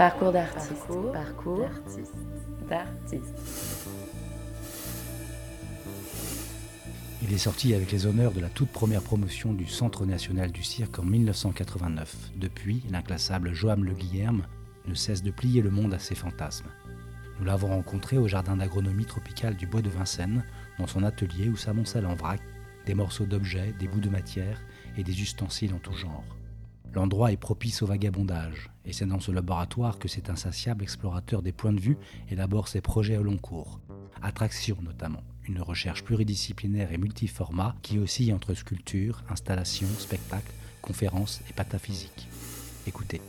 Parcours d'artiste. Parcours, Parcours d'artiste. Il est sorti avec les honneurs de la toute première promotion du Centre national du cirque en 1989. Depuis, l'inclassable Joam Le Guillerme ne cesse de plier le monde à ses fantasmes. Nous l'avons rencontré au jardin d'agronomie tropicale du Bois de Vincennes, dans son atelier où s'amoncellent en vrac des morceaux d'objets, des bouts de matière et des ustensiles en tout genre. L'endroit est propice au vagabondage, et c'est dans ce laboratoire que cet insatiable explorateur des points de vue élabore ses projets au long cours. Attraction notamment, une recherche pluridisciplinaire et multiformat qui oscille entre sculpture, installation, spectacle, conférences et pataphysique. Écoutez.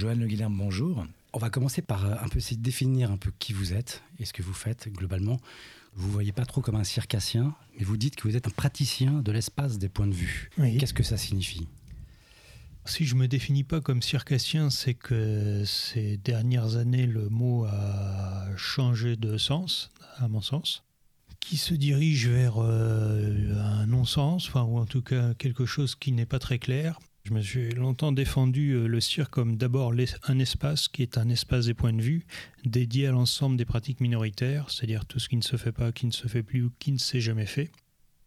Joanne Le Guilherme, bonjour. On va commencer par euh, un peu essayer de définir un peu qui vous êtes et ce que vous faites globalement. Vous ne voyez pas trop comme un circassien, mais vous dites que vous êtes un praticien de l'espace des points de vue. Oui. Qu'est-ce que ça signifie? Si je me définis pas comme circassien, c'est que ces dernières années, le mot a changé de sens, à mon sens, qui se dirige vers euh, un non-sens, enfin, ou en tout cas quelque chose qui n'est pas très clair. Je me suis longtemps défendu euh, le cirque comme d'abord un espace qui est un espace des points de vue dédié à l'ensemble des pratiques minoritaires, c'est-à-dire tout ce qui ne se fait pas, qui ne se fait plus ou qui ne s'est jamais fait.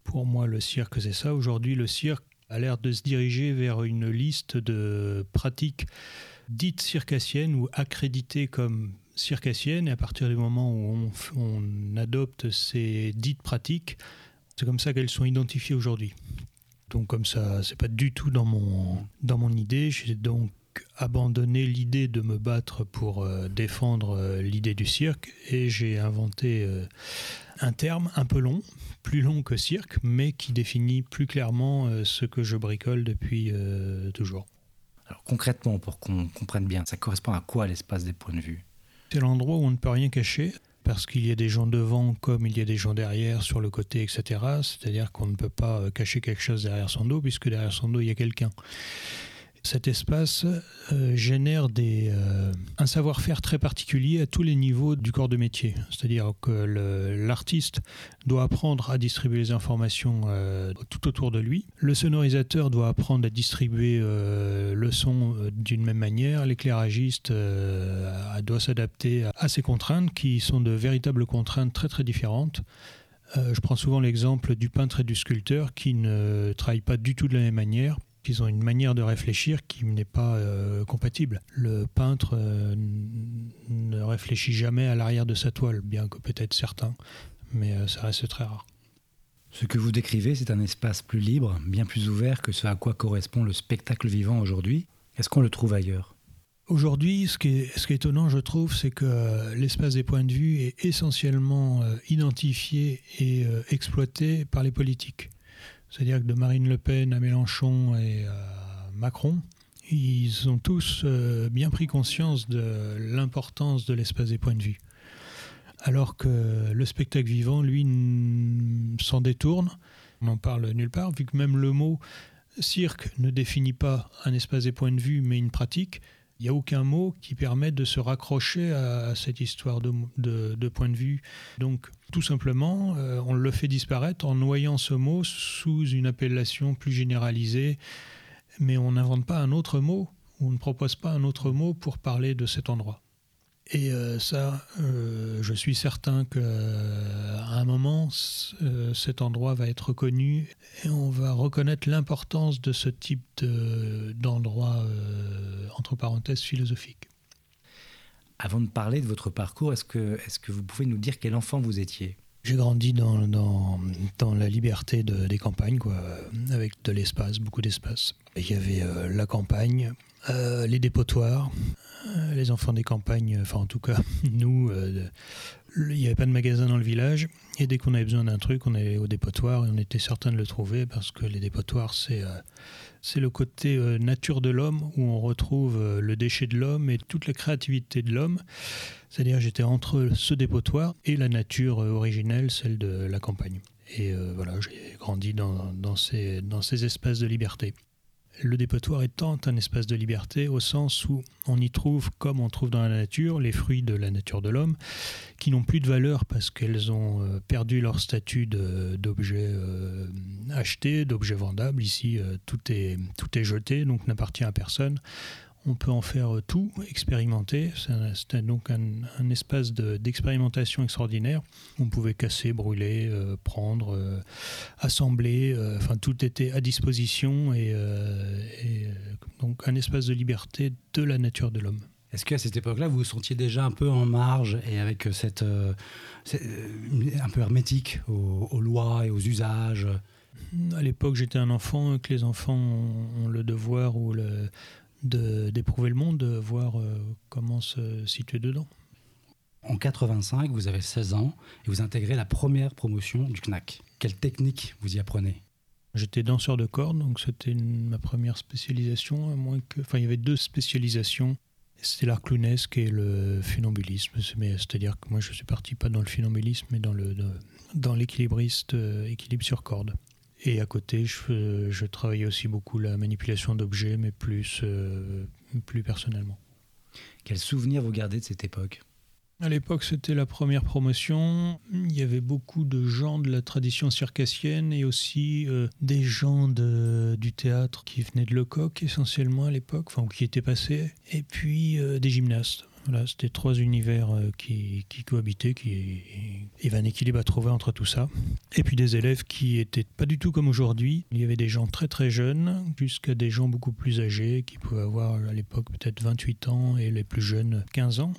Pour moi, le cirque, c'est ça. Aujourd'hui, le cirque a l'air de se diriger vers une liste de pratiques dites circassiennes ou accréditées comme circassiennes. Et à partir du moment où on adopte ces dites pratiques, c'est comme ça qu'elles sont identifiées aujourd'hui. Donc comme ça, c'est pas du tout dans mon, dans mon idée. J'ai donc abandonné l'idée de me battre pour euh, défendre euh, l'idée du cirque et j'ai inventé euh, un terme un peu long, plus long que cirque, mais qui définit plus clairement ce que je bricole depuis toujours. Alors concrètement, pour qu'on comprenne bien, ça correspond à quoi l'espace des points de vue? C'est l'endroit où on ne peut rien cacher, parce qu'il y a des gens devant comme il y a des gens derrière, sur le côté, etc. C'est-à-dire qu'on ne peut pas euh, cacher quelque chose derrière son dos, puisque derrière son dos, il y a quelqu'un. Cet espace euh, génère euh, un savoir-faire très particulier à tous les niveaux du corps de métier. C'est-à-dire que l'artiste doit apprendre à distribuer les informations euh, tout autour de lui. Le sonorisateur doit apprendre à distribuer le son d'une même manière. L'éclairagiste doit s'adapter à, ces contraintes qui sont de véritables contraintes très très différentes. Je prends souvent l'exemple du peintre et du sculpteur qui ne travaillent pas du tout de la même manière. Ils ont une manière de réfléchir qui n'est pas euh, compatible. Le peintre euh, ne réfléchit jamais à l'arrière de sa toile, bien que peut-être certains, mais euh, ça reste très rare. Ce que vous décrivez, c'est un espace plus libre, bien plus ouvert que ce à quoi correspond le spectacle vivant aujourd'hui. Est-ce qu'on le trouve ailleurs? Aujourd'hui, ce, qui est, ce qui est étonnant, je trouve, c'est que l'espace des points de vue est essentiellement identifié et exploité par les politiques. C'est-à-dire que de Marine Le Pen à Mélenchon et à Macron, ils ont tous euh, bien pris conscience de l'importance de l'espace des points de vue. Alors que le spectacle vivant, lui, s'en détourne. On n'en parle nulle part, vu que même le mot cirque ne définit pas un espace des points de vue, mais une pratique. Il n'y a aucun mot qui permette de se raccrocher à cette histoire de, point de vue. Donc, tout simplement, euh, on le fait disparaître en noyant ce mot sous une appellation plus généralisée, mais on n'invente pas un autre mot, on ne propose pas un autre mot pour parler de cet endroit. Et euh, ça, euh, je suis certain qu'à un moment, euh, cet endroit va être reconnu et on va reconnaître l'importance de ce type de- d'endroit, euh, entre parenthèses, philosophique. Avant de parler de votre parcours, est-ce que, est que vous pouvez nous dire quel enfant vous étiez? J'ai grandi dans, dans, dans la liberté de- des campagnes, quoi, avec de l'espace, beaucoup d'espace. Il y avait euh, la campagne, euh, les dépotoirs, euh, les enfants des campagnes, enfin en tout cas nous, euh, Il n'y avait pas de magasin dans le village. Et dès qu'on avait besoin d'un truc, on allait au dépotoir et on était certain de le trouver parce que les dépotoirs, c'est le côté nature de l'homme où on retrouve le déchet de l'homme et toute la créativité de l'homme. C'est-à-dire j'étais entre ce dépotoir et la nature originelle, celle de la campagne. Et voilà, j'ai grandi dans, ces, dans ces espaces de liberté le dépotoir étant un espace de liberté au sens où on y trouve, comme on trouve dans la nature, les fruits de la nature de l'homme, qui n'ont plus de valeur parce qu'elles ont euh, perdu leur statut d'objet euh, acheté, d'objet vendable. Ici, euh, tout, est, tout est jeté, donc n'appartient à personne on peut en faire tout, expérimenter. C'était donc un, espace d'expérimentation extraordinaire. On pouvait casser, brûler, euh, prendre, euh, assembler. Euh, enfin, tout était à disposition et, donc un espace de liberté de la nature de l'homme. Est-ce qu'à cette époque-là, vous vous sentiez déjà un peu en marge et avec cette, un peu hermétique aux, aux, lois et aux usages? À l'époque, j'étais un enfant, que les enfants ont le devoir ou le, d'éprouver le monde, de voir euh, comment se situer dedans. En 85, vous avez 16 ans et vous intégrez la première promotion du CNAC. Quelle technique vous y apprenez? J'étais danseur de cordes, donc c'était ma première spécialisation. À moins que, enfin, il y avait deux spécialisations. C'était l'art clownesque et le funambulisme. C'est-à-dire que moi, je suis parti pas dans le funambulisme, mais dans le dans l'équilibriste euh, équilibre sur corde. Et à côté, je, je travaillais aussi beaucoup la manipulation d'objets, mais plus, euh, plus personnellement. Quel souvenir vous gardez de cette époque? À l'époque, c'était la première promotion. Il y avait beaucoup de gens de la tradition circassienne et aussi euh, des gens de, du théâtre qui venaient de Lecoq essentiellement à l'époque, enfin qui étaient passés, et puis euh, des gymnastes. C'était trois univers euh, qui, qui, cohabitaient, qui il y avait un équilibre à trouver entre tout ça. Et puis des élèves qui étaient pas du tout comme aujourd'hui. Il y avait des gens très très jeunes, jusqu'à des gens beaucoup plus âgés, qui pouvaient avoir à l'époque peut-être 28 ans et les plus jeunes 15 ans.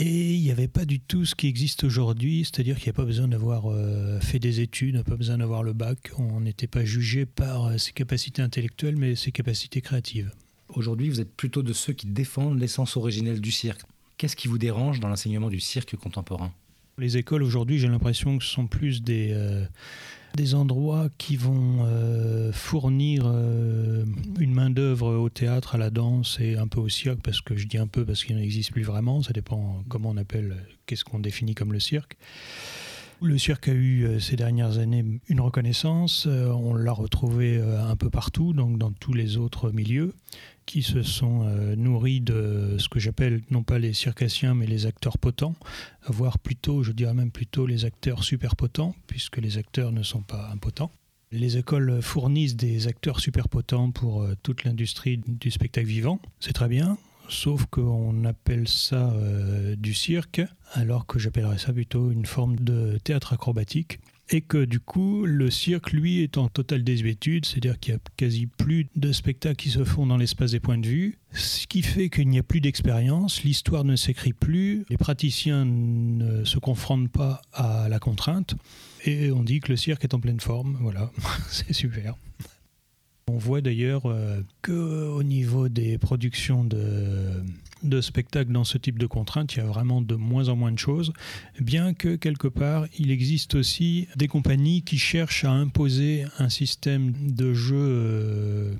Et il n'y avait pas du tout ce qui existe aujourd'hui, c'est-à-dire qu'il n'y a pas besoin d'avoir euh, fait des études, pas besoin d'avoir le bac. On n'était pas jugé par euh, ses capacités intellectuelles, mais ses capacités créatives. Aujourd'hui, vous êtes plutôt de ceux qui défendent l'essence originelle du cirque. Qu'est-ce qui vous dérange dans l'enseignement du cirque contemporain? Les écoles aujourd'hui, j'ai l'impression que ce sont plus des, euh, des endroits qui vont euh, fournir euh, une main-d'œuvre au théâtre, à la danse et un peu au cirque, parce que je dis un peu parce qu'il n'existe plus vraiment, ça dépend comment on appelle, qu'est-ce qu'on définit comme le cirque. Le cirque a eu euh, ces dernières années une reconnaissance, euh, on l'a retrouvé euh, un peu partout, donc dans tous les autres milieux, qui se sont nourris de ce que j'appelle non pas les circassiens mais les acteurs potents, voire plutôt, je dirais même plutôt les acteurs super potents, puisque les acteurs ne sont pas impotents. Les écoles fournissent des acteurs super potents pour toute l'industrie du spectacle vivant. C'est très bien sauf qu'on appelle ça euh, du cirque, alors que j'appellerais ça plutôt une forme de théâtre acrobatique. Et que du coup, le cirque, lui, est en totale désuétude, c'est-à-dire qu'il n'y a quasi plus de spectacles qui se font dans l'espace des points de vue, ce qui fait qu'il n'y a plus d'expérience, l'histoire ne s'écrit plus, les praticiens ne se confrontent pas à la contrainte, et on dit que le cirque est en pleine forme, voilà, c'est super. On voit d'ailleurs euh, qu'au niveau des productions de, spectacles dans ce type de contraintes, il y a vraiment de moins en moins de choses, bien que quelque part, il existe aussi des compagnies qui cherchent à imposer un système de jeu euh,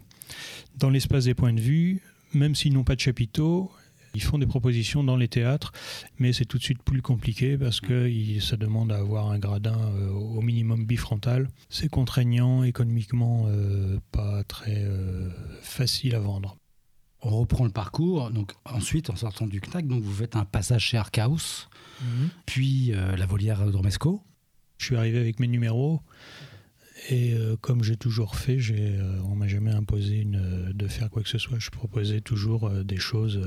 dans l'espace des points de vue, même s'ils n'ont pas de chapiteaux, ils font des propositions dans les théâtres, mais c'est tout de suite plus compliqué parce que ça demande à avoir un gradin euh, au minimum bifrontal. C'est contraignant, économiquement euh, pas très euh, facile à vendre. On reprend le parcours. Donc ensuite, en sortant du CNAC, donc vous faites un passage chez Arcaus, mhm. puis la volière Dromesco. Je suis arrivé avec mes numéros. Et comme j'ai toujours fait, on m'a jamais imposé une, de faire quoi que ce soit. Je proposais toujours des choses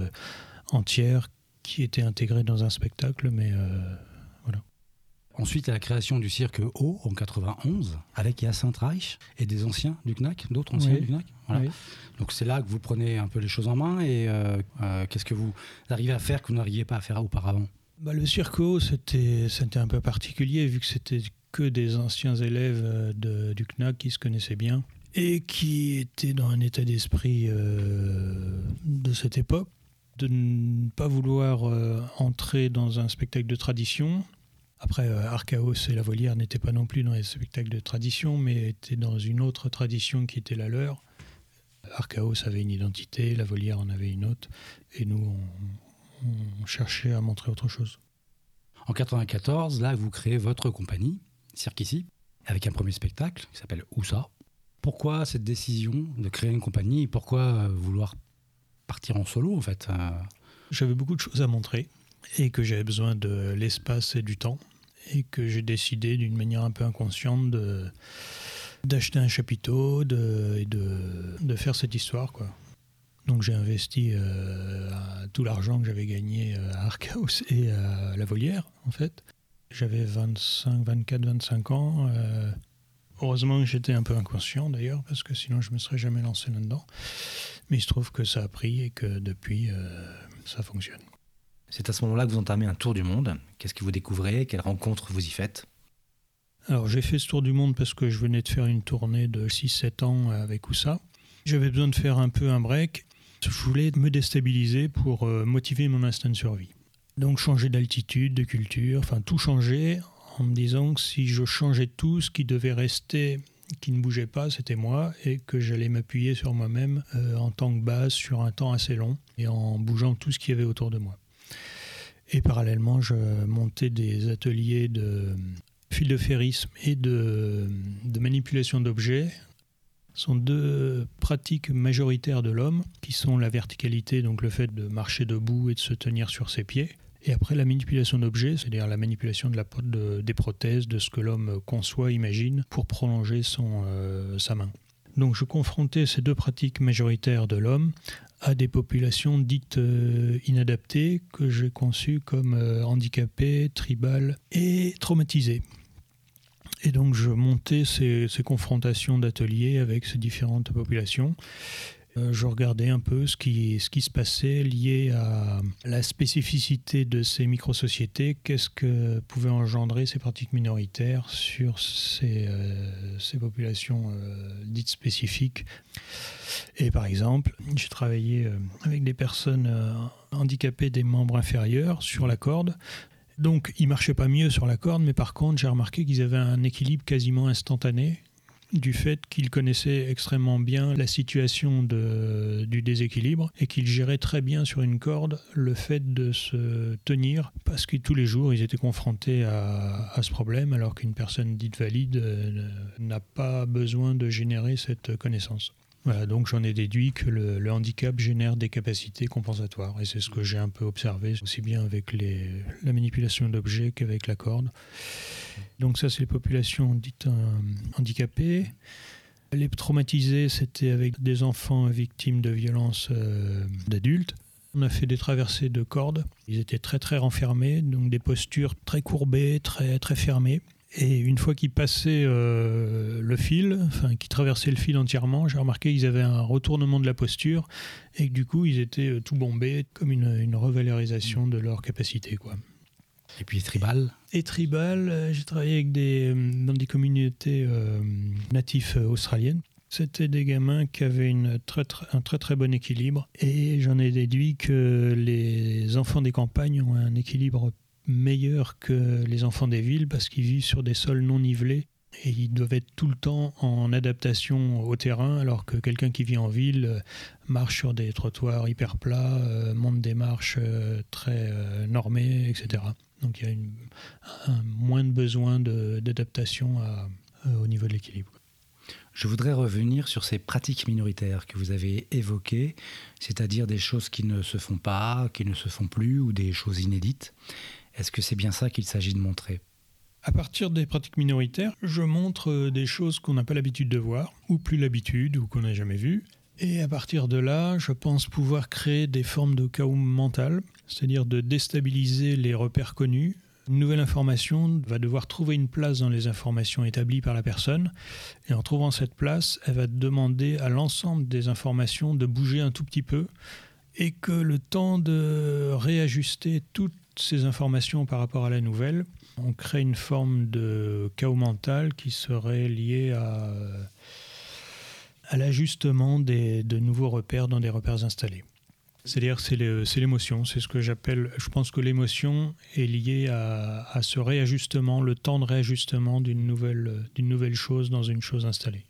entière qui était intégrée dans un spectacle, mais euh, voilà. Ensuite, à la création du cirque O en 91, avec Yacinthe Reich et des anciens du CNAC, d'autres anciens du CNAC. Donc c'est là que vous prenez un peu les choses en main et euh, euh, qu'est-ce que vous arrivez à faire que vous n'arriviez pas à faire auparavant? Bah, Le cirque O, c'était un peu particulier vu que c'était que des anciens élèves de, du CNAC qui se connaissaient bien et qui étaient dans un état d'esprit de cette époque de ne pas vouloir euh, entrer dans un spectacle de tradition. Après, euh, Archaos et La Volière n'étaient pas non plus dans les spectacles de tradition, mais étaient dans une autre tradition qui était la leur. Archaos avait une identité, La Volière en avait une autre, et nous, on, cherchait à montrer autre chose. En 94, là, vous créez votre compagnie, Cirque ici, avec un premier spectacle qui s'appelle Où ça? Pourquoi cette décision de créer une compagnie pourquoi euh, vouloir partir en solo en fait J'avais beaucoup de choses à montrer et que j'avais besoin de l'espace et du temps et que j'ai décidé d'une manière un peu inconsciente de d'acheter un chapiteau de, et de, de faire cette histoire quoi. Donc j'ai investi euh, tout l'argent que j'avais gagné euh, à Archaus et à La Volière, en fait. J'avais 25, 24, 25 ans. Euh, heureusement que j'étais un peu inconscient d'ailleurs, parce que sinon je ne me serais jamais lancé là-dedans. Mais il se trouve que ça a pris et que depuis, ça fonctionne. C'est à ce moment-là que vous entamez un tour du monde. Qu'est-ce que vous découvrez? Quelles rencontres vous y faites? Alors j'ai fait ce tour du monde parce que je venais de faire une tournée de 6-7 ans avec Oussa. J'avais besoin de faire un peu un break je voulais me déstabiliser pour euh, motiver mon instinct de survie. Donc changer d'altitude, de culture, enfin tout changer en me disant que si je changeais tout, ce qui devait rester, qui ne bougeait pas, c'était moi et que j'allais m'appuyer sur moi-même euh, en tant que base sur un temps assez long et en bougeant tout ce qu'il y avait autour de moi. Et parallèlement, je montais des ateliers de fil de ferrisme et de, manipulation d'objets sont deux pratiques majoritaires de l'homme, qui sont la verticalité, donc le fait de marcher debout et de se tenir sur ses pieds, et après la manipulation d'objets, c'est-à-dire la manipulation de la, de, des prothèses, de ce que l'homme conçoit, imagine, pour prolonger son, euh, sa main. Donc je confrontais ces deux pratiques majoritaires de l'homme à des populations dites euh, inadaptées que j'ai conçues comme euh, handicapées, tribales et traumatisées. Et donc je montais ces, confrontations d'ateliers avec ces différentes populations. Euh, je regardais un peu ce qui, se passait lié à la spécificité de ces micro-sociétés, qu'est-ce que pouvaient engendrer ces pratiques minoritaires sur ces, euh, populations euh, dites spécifiques? Et par exemple, j'ai travaillé avec des personnes handicapées des membres inférieurs sur la corde. Donc, ils marchaient pas mieux sur la corde, mais par contre, j'ai remarqué qu'ils avaient un équilibre quasiment instantané du fait qu'ils connaissaient extrêmement bien la situation du déséquilibre et qu'ils géraient très bien sur une corde le fait de se tenir parce que tous les jours ils étaient confrontés à, ce problème alors qu'une personne dite valide euh, n'a pas besoin de générer cette connaissance. Donc j'en ai déduit que le, handicap génère des capacités compensatoires. Et c'est ce que j'ai un peu observé, aussi bien avec la manipulation d'objets qu'avec la corde. Donc ça, c'est les populations dites euh, handicapées. Les traumatisés, c'était avec des enfants victimes de violences euh, d'adultes. On a fait des traversées de cordes. Ils étaient très très renfermés, donc des postures très courbées, très très fermées. Et une fois qu'ils passaient euh, le fil, enfin qu'ils traversaient le fil entièrement, j'ai remarqué qu'ils avaient un retournement de la posture et que du coup ils étaient euh, tout bombés, comme une, revalorisation de leur capacité. Quoi. Et puis tribal Et tribal, euh, j'ai travaillé avec des, dans des communautés natifs australiennes. C'était des gamins qui avaient une très, un très très bon équilibre et j'en ai déduit que les enfants des campagnes ont un équilibre meilleurs que les enfants des villes parce qu'ils vivent sur des sols non nivelés et ils doivent être tout le temps en adaptation au terrain alors que quelqu'un qui vit en ville euh, marche sur des trottoirs hyper plats, euh, monte des marches euh, très normées, etc. Donc il y a un, moins de besoin d'adaptation au niveau de l'équilibre. Je voudrais revenir sur ces pratiques minoritaires que vous avez évoquées, c'est-à-dire des choses qui ne se font pas, qui ne se font plus ou des choses inédites. Est-ce que c'est bien ça qu'il s'agit de montrer? À partir des pratiques minoritaires, je montre euh, des choses qu'on n'a pas l'habitude de voir, ou plus l'habitude, ou qu'on n'a jamais vues. Et à partir de là, je pense pouvoir créer des formes de chaos mental, c'est-à-dire de déstabiliser les repères connus. Une nouvelle information va devoir trouver une place dans les informations établies par la personne. Et en trouvant cette place, elle va demander à l'ensemble des informations de bouger un tout petit peu. Et que le temps de réajuster toutes ces informations par rapport à la nouvelle, on crée une forme de chaos mental qui serait lié à, à l'ajustement de nouveaux repères dans des repères installés. C'est-à-dire c'est l'émotion, c'est ce que j'appelle, je pense que l'émotion est liée à, à, ce réajustement, le temps de réajustement d'une nouvelle, nouvelle chose dans une chose installée.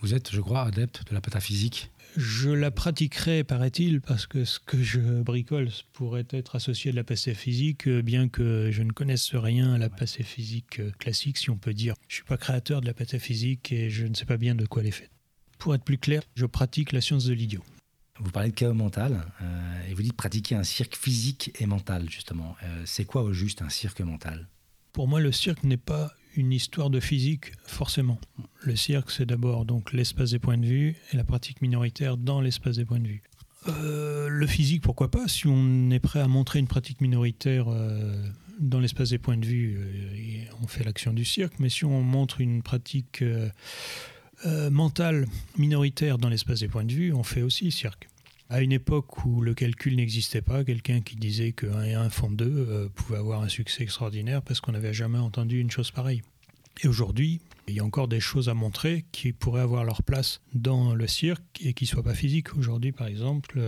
Vous êtes, je crois, adepte de la pataphysique Je la pratiquerai, paraît-il, parce que ce que je bricole pourrait être associé à de la pataphysique, bien que je ne connaisse rien à la pataphysique classique, si on peut dire. Je ne suis pas créateur de la pataphysique et je ne sais pas bien de quoi elle est faite. Pour être plus clair, je pratique la science de l'idiot. Vous parlez de chaos mental euh, et vous dites pratiquer un cirque physique et mental, justement. Euh, c'est quoi au juste un cirque mental? Pour moi, le cirque n'est pas une histoire de physique, forcément. Le cirque, c'est d'abord donc l'espace des points de vue et la pratique minoritaire dans l'espace des points de vue. Euh, le physique, pourquoi pas Si on est prêt à montrer une pratique minoritaire dans l'espace des points de vue, on fait l'action du cirque. Mais si on montre une pratique euh, mental minoritaire dans l'espace des points de vue, on fait aussi cirque. À une époque où le calcul n'existait pas, quelqu'un qui disait que 1 et 1 font 2 euh, pouvait avoir un succès extraordinaire parce qu'on n'avait jamais entendu une chose pareille. Et aujourd'hui, il y a encore des choses à montrer qui pourraient avoir leur place dans le cirque et qui ne soient pas physiques. Aujourd'hui, par exemple,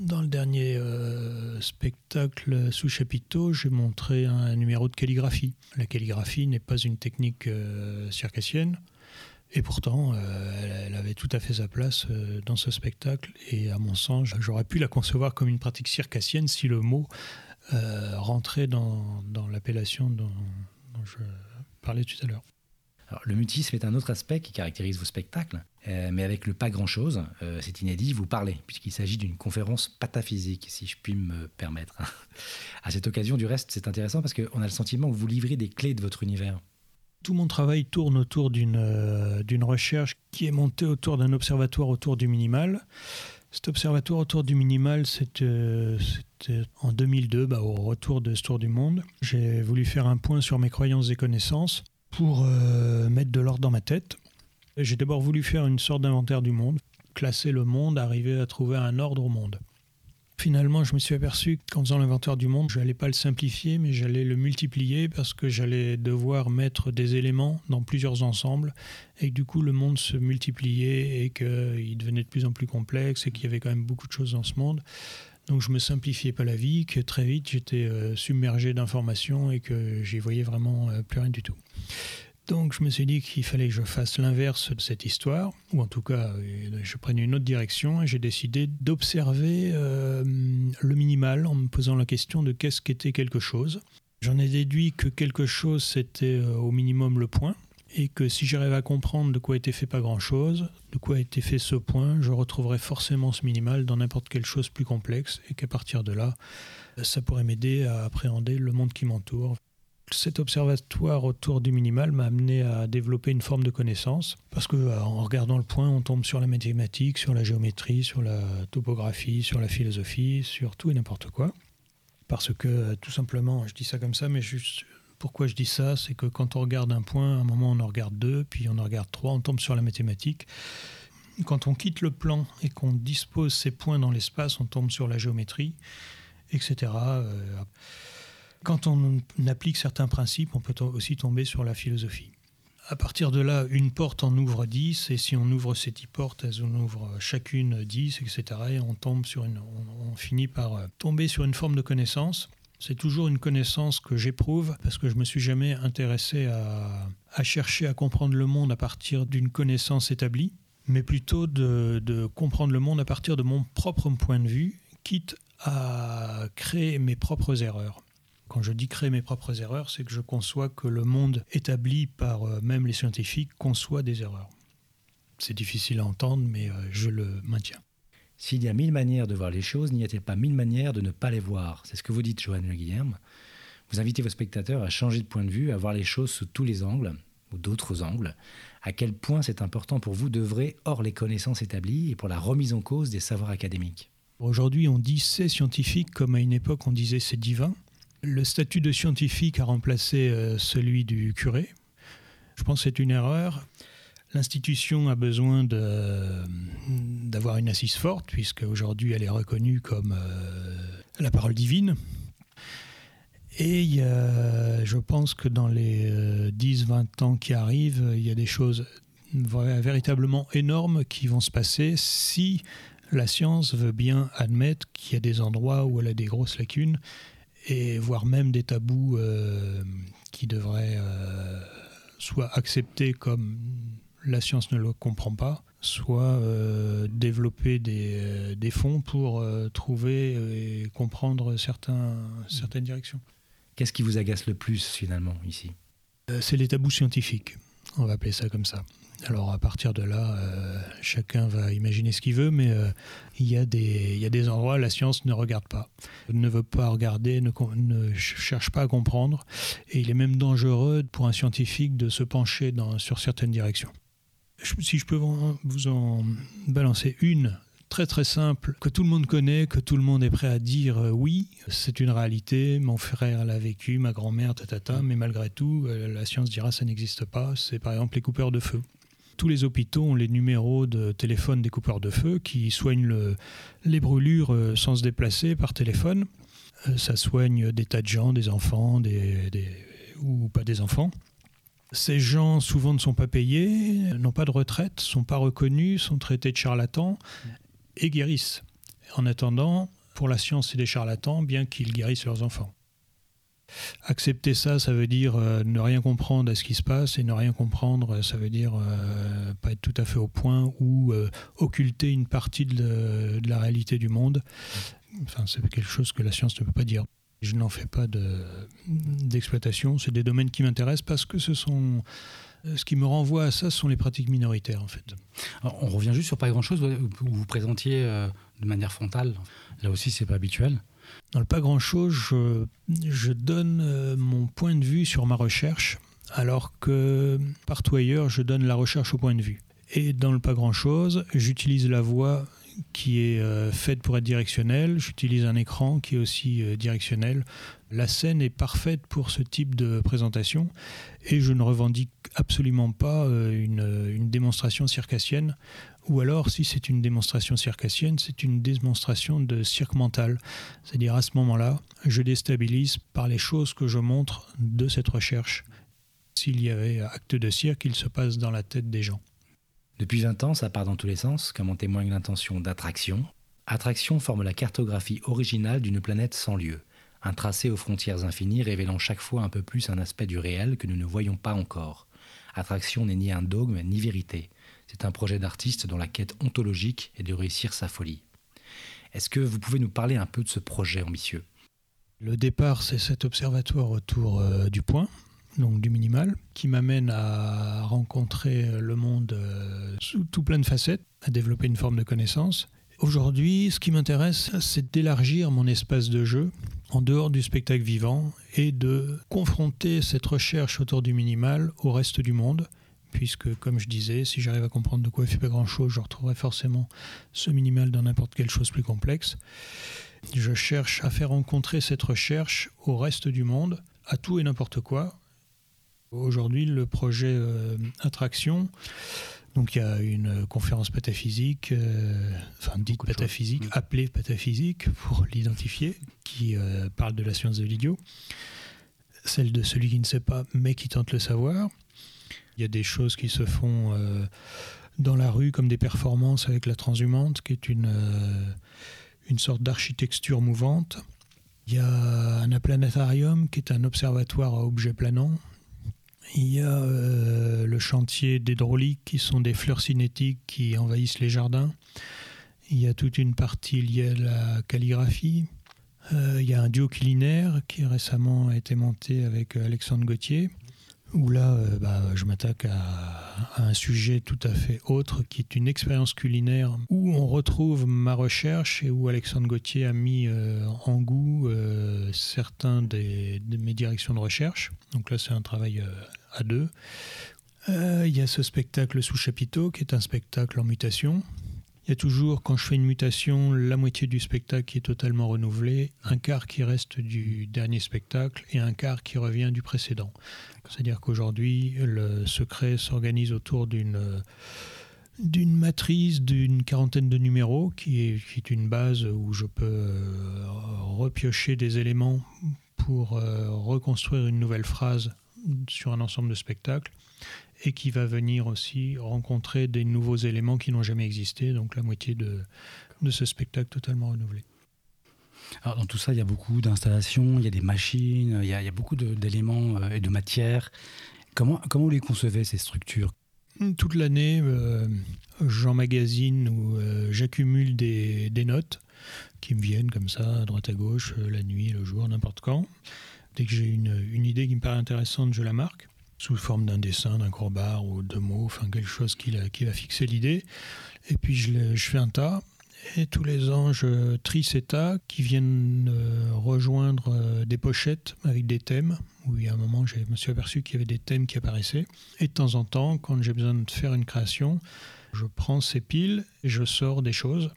dans le dernier euh, spectacle sous chapiteau, j'ai montré un, numéro de calligraphie. La calligraphie n'est pas une technique circassienne. Et pourtant, euh, elle, tout à fait sa place euh, dans ce spectacle. Et à mon sens, j'aurais pu la concevoir comme une pratique circassienne si le mot euh, rentrait dans, l'appellation dont, je parlais tout à l'heure. Le mutisme est un autre aspect qui caractérise vos spectacles, mais avec le pas grand-chose, c'est inédit, vous parlez, puisqu'il s'agit d'une conférence pataphysique, si je puis me permettre. à cette occasion, du reste, c'est intéressant parce qu'on a le sentiment que vous livrez des clés de votre univers. Tout mon travail tourne autour euh, d'une recherche qui est montée autour d'un observatoire autour du minimal. Cet observatoire autour du minimal, c'était euh, en 2002, bah, au retour de ce tour du monde. J'ai voulu faire un point sur mes croyances et connaissances pour euh, mettre de l'ordre dans ma tête. J'ai d'abord voulu faire une sorte d'inventaire du monde, classer le monde, arriver à trouver un ordre au monde. Finalement, je me suis aperçu qu'en faisant l'inventaire du monde, je n'allais pas le simplifier, mais j'allais le multiplier parce que j'allais devoir mettre des éléments dans plusieurs ensembles et que du coup le monde se multipliait et qu'il devenait de plus en plus complexe et qu'il y avait quand même beaucoup de choses dans ce monde. Donc je me simplifiais pas la vie, que très vite j'étais euh, submergé d'informations et que j'y voyais vraiment euh, plus rien du tout. Donc je me suis dit qu'il fallait que je fasse l'inverse de cette histoire, ou en tout cas euh, je prenne une autre direction, et j'ai décidé d'observer euh, le minimal en me posant la question de qu'est-ce qu'était quelque chose. J'en ai déduit que quelque chose c'était euh, au minimum le point, et que si j'arrivais à comprendre de quoi était fait pas grand-chose, de quoi était fait ce point, je retrouverais forcément ce minimal dans n'importe quelle chose plus complexe, et qu'à partir de là, ça pourrait m'aider à appréhender le monde qui m'entoure cet observatoire autour du minimal m'a amené à développer une forme de connaissance, parce que euh, en regardant le point, on tombe sur la mathématique, sur la géométrie, sur la topographie, sur la philosophie, sur tout et n'importe quoi. Parce que euh, tout simplement, je dis ça comme ça, mais juste pourquoi je dis ça, c'est que quand on regarde un point, à un moment on en regarde deux, puis on en regarde trois, on tombe sur la mathématique. Quand on quitte le plan et qu'on dispose ces points dans l'espace, on tombe sur la géométrie, etc. Quand on applique certains principes, on peut aussi tomber sur la philosophie. À partir de là, une porte en ouvre 10, et si on ouvre ces 10 portes, elles en ouvrent chacune 10, etc. Et on, tombe sur une, on, finit par euh, tomber sur une forme de connaissance. C'est toujours une connaissance que j'éprouve parce que je me suis jamais intéressé à, chercher à comprendre le monde à partir d'une connaissance établie, mais plutôt de comprendre le monde à partir de mon propre point de vue, quitte à créer mes propres erreurs. Quand je dis créer mes propres erreurs, c'est que je conçois que le monde établi par euh, même les scientifiques conçoit des erreurs. C'est difficile à entendre, mais euh, je le maintiens. S'il y a mille manières de voir les choses, n'y a-t-il pas mille manières de ne pas les voir? C'est ce que vous dites, Joanne Le Guilherme. Vous invitez vos spectateurs à changer de point de vue, à voir les choses sous tous les angles, ou d'autres angles. À quel point c'est important pour vous d'œuvrer hors les connaissances établies et pour la remise en cause des savoirs académiques? Aujourd'hui, on dit c'est scientifique comme à une époque on disait c'est divin. Le statut de scientifique a remplacé euh, celui du curé. Je pense que c'est une erreur. L'institution a besoin d'avoir une assise forte, puisque aujourd'hui elle est reconnue comme euh, la parole divine. Et je pense que dans les 10-20 euh, ans qui arrivent, il y a des choses véritablement énormes qui vont se passer si La science veut bien admettre qu'il y a des endroits où elle a des grosses lacunes et voire même des tabous euh, qui devraient euh, soit accepter comme la science ne le comprend pas, soit euh, développer des, des, fonds pour trouver et comprendre certains, certaines directions. Qu'est-ce qui vous agace le plus finalement ici? C'est les tabous scientifiques, on va appeler ça comme ça. Alors à partir de là, euh, chacun va imaginer ce qu'il veut, mais euh, il, y a des, il y a des endroits où la science ne regarde pas, ne veut pas regarder, ne, ne, cherche pas à comprendre, et il est même dangereux pour un scientifique de se pencher dans, sur certaines directions. Si je peux vous en balancer une très très simple, que tout le monde connaît, que tout le monde est prêt à dire euh, oui, c'est une réalité, mon frère l'a vécu, ma grand-mère, tatata, mais malgré tout, la science dira ça n'existe pas, c'est par exemple les coupeurs de feu tous les hôpitaux ont les numéros de téléphone des coupeurs de feu qui soignent le, les brûlures euh, sans se déplacer par téléphone. Euh, ça soigne des tas de gens, des enfants, ou pas des enfants. Ces gens souvent ne sont pas payés, n'ont pas de retraite, sont pas reconnus, sont traités de charlatans et guérissent. En attendant, pour la science, c'est des charlatans, bien qu'ils guérissent leurs enfants. Accepter ça, ça veut dire euh, ne rien comprendre à ce qui se passe, et ne rien comprendre, ça veut dire euh, pas être tout à fait au point ou euh, occulter une partie de, la réalité du monde. Enfin, c'est quelque chose que la science ne peut pas dire. Je n'en fais pas d'exploitation. c'est des domaines qui m'intéressent parce que ce sont ce qui me renvoie à ça, ce sont les pratiques minoritaires, en fait. on revient juste sur pas grand-chose. Vous vous présentiez de manière frontale. Là aussi, c'est pas habituel. Dans le pas grand-chose, je, donne euh, mon point de vue sur ma recherche, alors que partout ailleurs, je donne la recherche au point de vue. Et dans le pas grand-chose, j'utilise la voix qui est euh, faite pour être directionnelle, j'utilise un écran qui est aussi euh, directionnel. La scène est parfaite pour ce type de présentation et je ne revendique absolument pas une, une démonstration circassienne ou alors, si c'est une démonstration circassienne, c'est une démonstration de cirque mental. C'est-à-dire, à ce moment-là, je déstabilise par les choses que je montre de cette recherche. S'il y avait acte de cirque, il se passe dans la tête des gens. Depuis 20 ans, ça part dans tous les sens, comme en témoigne l'intention d'attraction. Attraction forme la cartographie originale d'une planète sans lieu, un tracé aux frontières infinies révélant chaque fois un peu plus un aspect du réel que nous ne voyons pas encore. Attraction n'est ni un dogme ni vérité. C'est un projet d'artiste dont la quête ontologique est de réussir sa folie. Est-ce que vous pouvez nous parler un peu de ce projet ambitieux? Le départ, c'est cet observatoire autour euh, du point, donc du minimal, qui m'amène à rencontrer le monde euh, sous tout plein de facettes, à développer une forme de connaissance. Aujourd'hui, ce qui m'intéresse, c'est d'élargir mon espace de jeu en dehors du spectacle vivant et de confronter cette recherche autour du minimal au reste du monde puisque, comme je disais, si j'arrive à comprendre de quoi il fait pas grand-chose, je retrouverai forcément ce minimal dans n'importe quelle chose plus complexe. Je cherche à faire rencontrer cette recherche au reste du monde, à tout et n'importe quoi. Aujourd'hui, le projet euh, Attraction, donc il y a une conférence pataphysique, euh, enfin dite pataphysique, appelée pataphysique pour l'identifier, qui euh, parle de la science de l'idiot, celle de celui qui ne sait pas mais qui tente le savoir. Il y a des choses qui se font euh, dans la rue, comme des performances avec la transhumante, qui est une, euh, une sorte d'architecture mouvante. Il y a un planétarium, qui est un observatoire à objets planants. Il y a euh, le chantier d'hydraulique, qui sont des fleurs cinétiques qui envahissent les jardins. Il y a toute une partie liée à la calligraphie. il y a un duo culinaire qui récemment a été monté avec Alexandre Gauthier où là, euh, bah, je m'attaque à, un sujet tout à fait autre, qui est une expérience culinaire, où on retrouve ma recherche et où Alexandre Gauthier a mis euh, en goût euh, certains de mes directions de recherche. Donc là, c'est un travail à deux. Il y a ce spectacle sous chapiteau, qui est un spectacle en mutation, il y a toujours, quand je fais une mutation, la moitié du spectacle qui est totalement renouvelé, un quart qui reste du dernier spectacle et un quart qui revient du précédent. C'est-à-dire qu'aujourd'hui, le secret s'organise autour d'une d'une matrice d'une quarantaine de numéros qui est, qui est, une base où je peux euh, repiocher des éléments pour euh, reconstruire une nouvelle phrase sur un ensemble de spectacles et qui va venir aussi rencontrer des nouveaux éléments qui n'ont jamais existé. Donc la moitié de, de ce spectacle totalement renouvelé. Alors dans tout ça, il y a beaucoup d'installations, il y a des machines, il y a, beaucoup d'éléments euh, et de matières. Comment, comment vous les concevez, ces structures? Toute l'année, euh, j'emmagasine ou euh, j'accumule des, notes qui me viennent comme ça, à droite à gauche, la nuit, le jour, n'importe quand. Dès que j'ai une, idée qui me paraît intéressante, je la marque sous forme d'un dessin, d'un gros bar ou de mots, enfin quelque chose qui, va fixer l'idée. Et puis je, fais un tas et tous les ans, je trie ces tas qui viennent euh, rejoindre euh, des pochettes avec des thèmes, où il y a un moment, je me suis aperçu qu'il y avait des thèmes qui apparaissaient. Et de temps en temps, quand j'ai besoin de faire une création, je prends ces piles et je sors des choses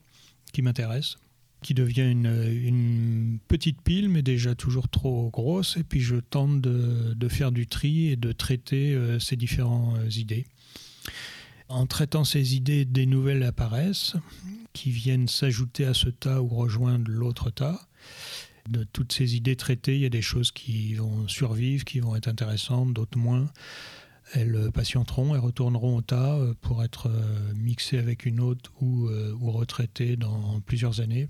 qui m'intéressent, qui devient une, petite pile, mais déjà toujours trop grosse, et puis je tente de, faire du tri et de traiter euh, ces différentes idées. En traitant ces idées, des nouvelles apparaissent qui viennent s'ajouter à ce tas ou rejoindre l'autre tas. De toutes ces idées traitées, il y a des choses qui vont survivre, qui vont être intéressantes, d'autres moins. Elles patienteront et retourneront au tas euh, pour être euh, mixées avec une autre ou, euh, ou retraitées dans plusieurs années.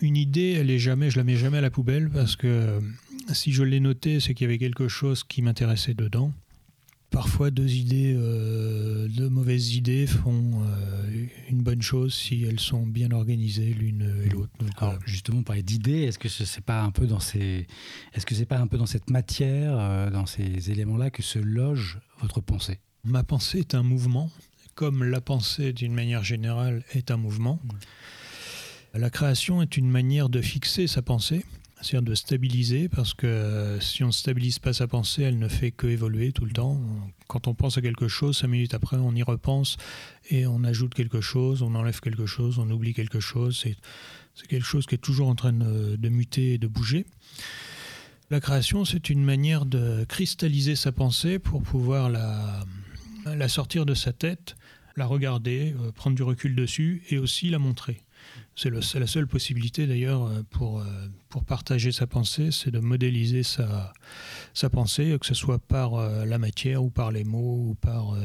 Une idée, elle est jamais, je la mets jamais à la poubelle parce que si je l'ai notée, c'est qu'il y avait quelque chose qui m'intéressait dedans parfois deux idées, euh, deux mauvaises idées font euh, une bonne chose si elles sont bien organisées l'une et l'autre. Alors, justement, parler d'idées, est-ce que ce c'est pas un peu dans ces, est-ce que c'est pas un peu dans cette matière, euh, dans ces éléments-là que se loge votre pensée? Ma pensée est un mouvement, comme la pensée d'une manière générale est un mouvement. La création est une manière de fixer sa pensée c'est-à-dire de stabiliser, parce que si on ne stabilise pas sa pensée, elle ne fait que évoluer tout le temps. Quand on pense à quelque chose, cinq minutes après, on y repense et on ajoute quelque chose, on enlève quelque chose, on oublie quelque chose. C'est, quelque chose qui est toujours en train de, muter et de bouger. La création, c'est une manière de cristalliser sa pensée pour pouvoir la, la sortir de sa tête, la regarder, euh, prendre du recul dessus et aussi la montrer. C'est la seule possibilité d'ailleurs euh, pour, euh, pour partager sa pensée, c'est de modéliser sa, sa pensée, que ce soit par euh, la matière ou par les mots ou par...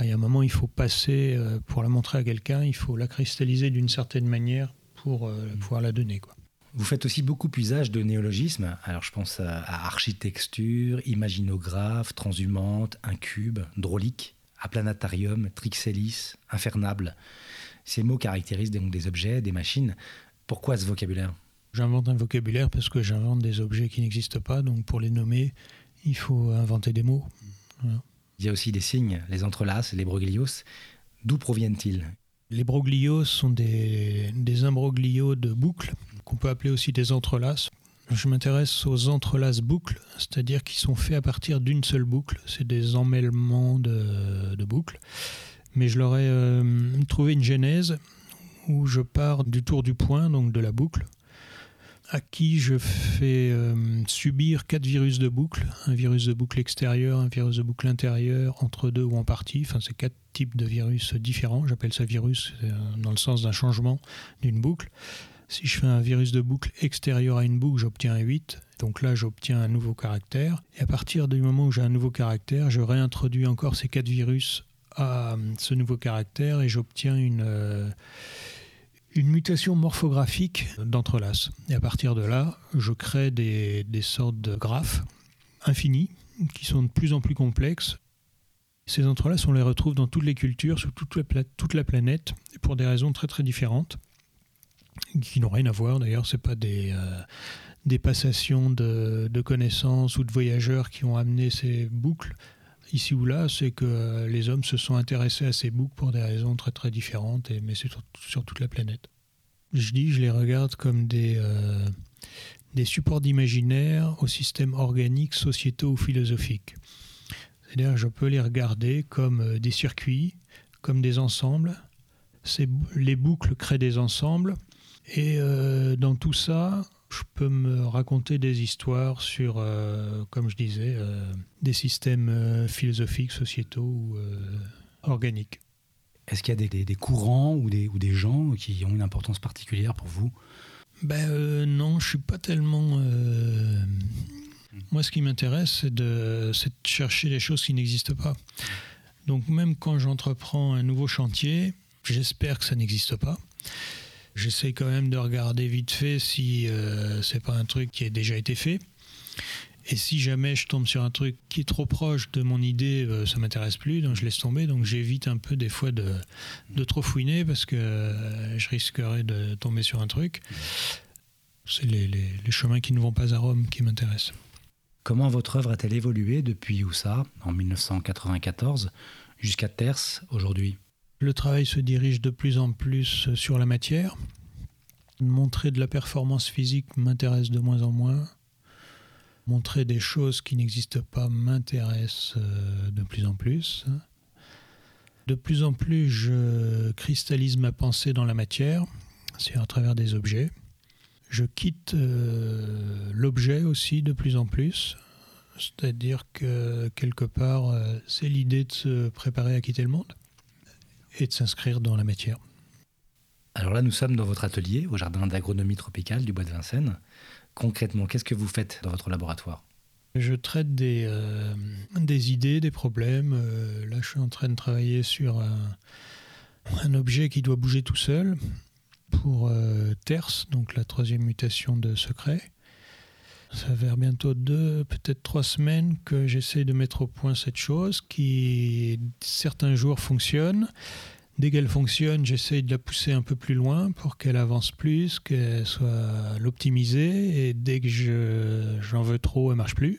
il y a un moment, il faut passer, pour la montrer à quelqu'un, il faut la cristalliser d'une certaine manière pour pouvoir la donner. Quoi. Vous faites aussi beaucoup usage de néologismes. Alors je pense à, architecture, imaginographe, transhumante, incube, drôlique, aplanatarium, trixelis, infernable. Ces mots caractérisent donc des objets, des machines. Pourquoi ce vocabulaire? J'invente un vocabulaire parce que j'invente des objets qui n'existent pas, donc pour les nommer, il faut inventer des mots. Il y a aussi des signes, les entrelaces, les broglios. D'où proviennent-ils? Les broglios sont des, des imbroglios de boucles, qu'on peut appeler aussi des entrelaces. Je m'intéresse aux entrelaces boucles, c'est-à-dire qui sont faits à partir d'une seule boucle. C'est des emmêlements de, de boucles mais je leur ai euh, trouvé une genèse où je pars du tour du point, donc de la boucle, à qui je fais euh, subir quatre virus de boucle, un virus de boucle extérieur, un virus de boucle intérieur, entre deux ou en partie, enfin c'est quatre types de virus différents, j'appelle ça virus euh, dans le sens d'un changement d'une boucle. Si je fais un virus de boucle extérieur à une boucle, j'obtiens un 8. Donc là, j'obtiens un nouveau caractère. Et à partir du moment où j'ai un nouveau caractère, je réintroduis encore ces quatre virus à ce nouveau caractère et j'obtiens une, euh, une mutation morphographique d'entrelace. Et à partir de là, je crée des, sortes de graphes infinis qui sont de plus en plus complexes. Ces entrelaces, on les retrouve dans toutes les cultures, sur toute la, planète, pour des raisons très très différentes, qui n'ont rien à voir d'ailleurs, ce pas des, euh, passations de connaissances ou de voyageurs qui ont amené ces boucles ici ou là, c'est que les hommes se sont intéressés à ces boucles pour des raisons très très différentes, mais c'est sur, toute la planète. Je dis, je les regarde comme des, euh, des supports d'imaginaire au système organique, sociétaux ou philosophique. C'est-à-dire, je peux les regarder comme euh, des circuits, comme des ensembles. les boucles créent des ensembles, et euh, dans tout ça, je peux me raconter des histoires sur, euh, comme je disais, euh, des systèmes euh, philosophiques, sociétaux ou organiques. Est-ce qu'il y a des, courants ou des, ou des gens qui ont une importance particulière pour vous? Ben non, je suis pas tellement. Moi, ce qui m'intéresse, c'est de, de, chercher des choses qui n'existent pas. Donc, même quand j'entreprends un nouveau chantier, j'espère que ça n'existe pas. J'essaie quand même de regarder vite fait si euh, c'est pas un truc qui a déjà été fait. Et si jamais je tombe sur un truc qui est trop proche de mon idée, euh, ça m'intéresse plus, donc je laisse tomber. Donc j'évite un peu des fois de, de trop fouiner parce que euh, je risquerais de tomber sur un truc. C'est les, les, les chemins qui ne vont pas à Rome qui m'intéressent. Comment votre œuvre a-t-elle évolué depuis Oussa, en 1994, jusqu'à Terce, aujourd'hui? Le travail se dirige de plus en plus sur la matière. Montrer de la performance physique m'intéresse de moins en moins. Montrer des choses qui n'existent pas m'intéresse euh, de plus en plus. De plus en plus, je cristallise ma pensée dans la matière, c'est à travers des objets. Je quitte euh, l'objet aussi de plus en plus, c'est-à-dire que quelque part, euh, c'est l'idée de se préparer à quitter le monde et de s'inscrire dans la matière. Alors là, nous sommes dans votre atelier au jardin d'agronomie tropicale du Bois de Vincennes. Concrètement, qu'est-ce que vous faites dans votre laboratoire? Je traite des, euh, des idées, des problèmes. Euh, là, je suis en train de travailler sur un, un objet qui doit bouger tout seul pour euh, Terce, donc la troisième mutation de secret. Ça faire bientôt deux, peut-être trois semaines que j'essaie de mettre au point cette chose qui, certains jours, fonctionne. Dès qu'elle fonctionne, j'essaie de la pousser un peu plus loin pour qu'elle avance plus, qu'elle soit l'optimiser. Et dès que je, j'en veux trop, elle marche plus.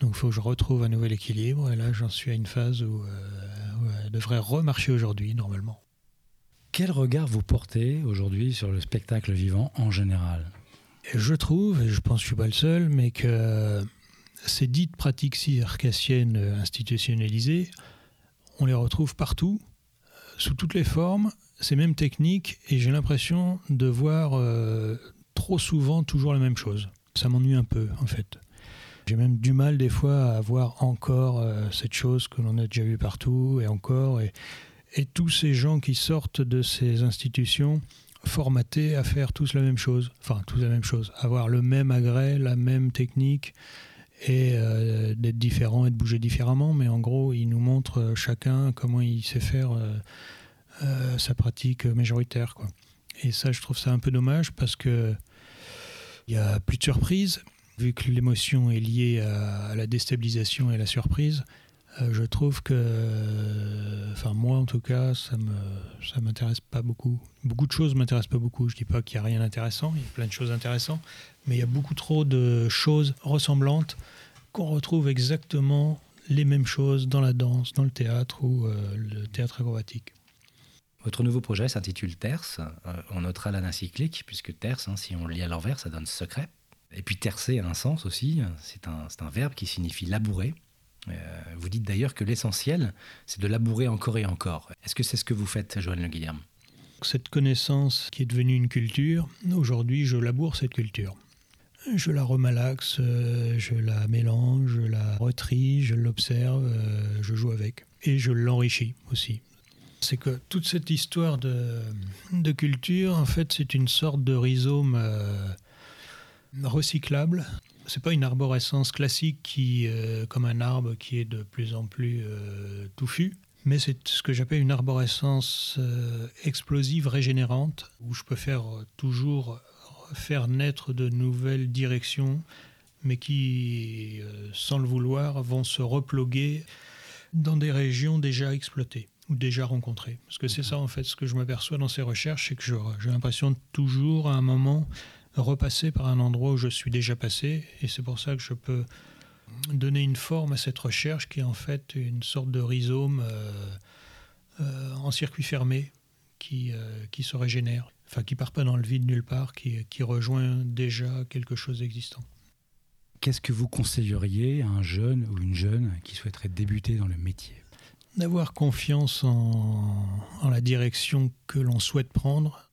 Donc il faut que je retrouve un nouvel équilibre. Et là, j'en suis à une phase euh, où elle devrait remarcher aujourd'hui, normalement. Quel regard vous portez aujourd'hui sur le spectacle vivant en général? Je trouve, et je pense que je suis pas le seul, mais que ces dites pratiques circassiennes institutionnalisées, on les retrouve partout, sous toutes les formes, ces mêmes techniques, et j'ai l'impression de voir euh, trop souvent toujours la même chose. Ça m'ennuie un peu, en fait. J'ai même du mal des fois à voir encore euh, cette chose que l'on a déjà vue partout, et encore, et, et tous ces gens qui sortent de ces institutions formatés à faire tous la même chose, enfin tous la même chose, avoir le même agrès, la même technique et euh, d'être différent et de bouger différemment, mais en gros ils nous montrent euh, chacun comment il sait faire euh, sa pratique majoritaire. Quoi. Et ça je trouve ça un peu dommage parce que il n'y a plus de surprise, vu que l'émotion est liée à, à la déstabilisation et à la surprise. Euh, je trouve que, enfin moi en tout cas, ça me, ça m'intéresse pas beaucoup. Beaucoup de choses m'intéressent pas beaucoup. Je dis pas qu'il y a rien d'intéressant, il y a plein de choses intéressantes, mais il y a beaucoup trop de choses ressemblantes qu'on retrouve exactement les mêmes choses dans la danse, dans le théâtre ou euh, le théâtre acrobatique. Votre nouveau projet s'intitule Terce. Euh, on notera l'âne cyclique, puisque terce, hein, si on le lit à l'envers, ça donne secret. Et puis tercer a un sens aussi. C'est un, un verbe qui signifie labourer. Euh, vous dites d'ailleurs que l'essentiel, c'est de labourer encore et encore. Est-ce que c'est ce que vous faites, Joanne Le Guillerme Cette connaissance qui est devenue une culture, aujourd'hui je laboure cette culture. Je la remalaxe, euh, je la mélange, je la retrie, je l'observe, euh, je joue avec. Et je l'enrichis aussi. C'est que toute cette histoire de, culture, en fait, c'est une sorte de rhizome recyclable c'est pas une arborescence classique qui, euh, comme un arbre qui est de plus en plus euh, touffu, mais c'est ce que j'appelle une arborescence euh, explosive régénérante, où je peux faire euh, toujours faire naître de nouvelles directions, mais qui, sans le vouloir, vont se reploguer dans des régions déjà exploitées ou déjà rencontrées. Parce que c'est ça, en fait, ce que je m'aperçois dans ces recherches, c'est que j'ai l'impression de toujours, à un moment, repasser par un endroit où je suis déjà passé, et c'est pour ça que je peux donner une forme à cette recherche qui est en fait une sorte de rhizome euh, euh, en circuit fermé qui, euh, qui se régénère, enfin qui part pas dans le vide nulle part, qui, qui rejoint déjà quelque chose d'existant. Qu'est-ce que vous conseilleriez à un jeune ou une jeune qui souhaiterait débuter dans le métier? D'avoir confiance en, en la direction que l'on souhaite prendre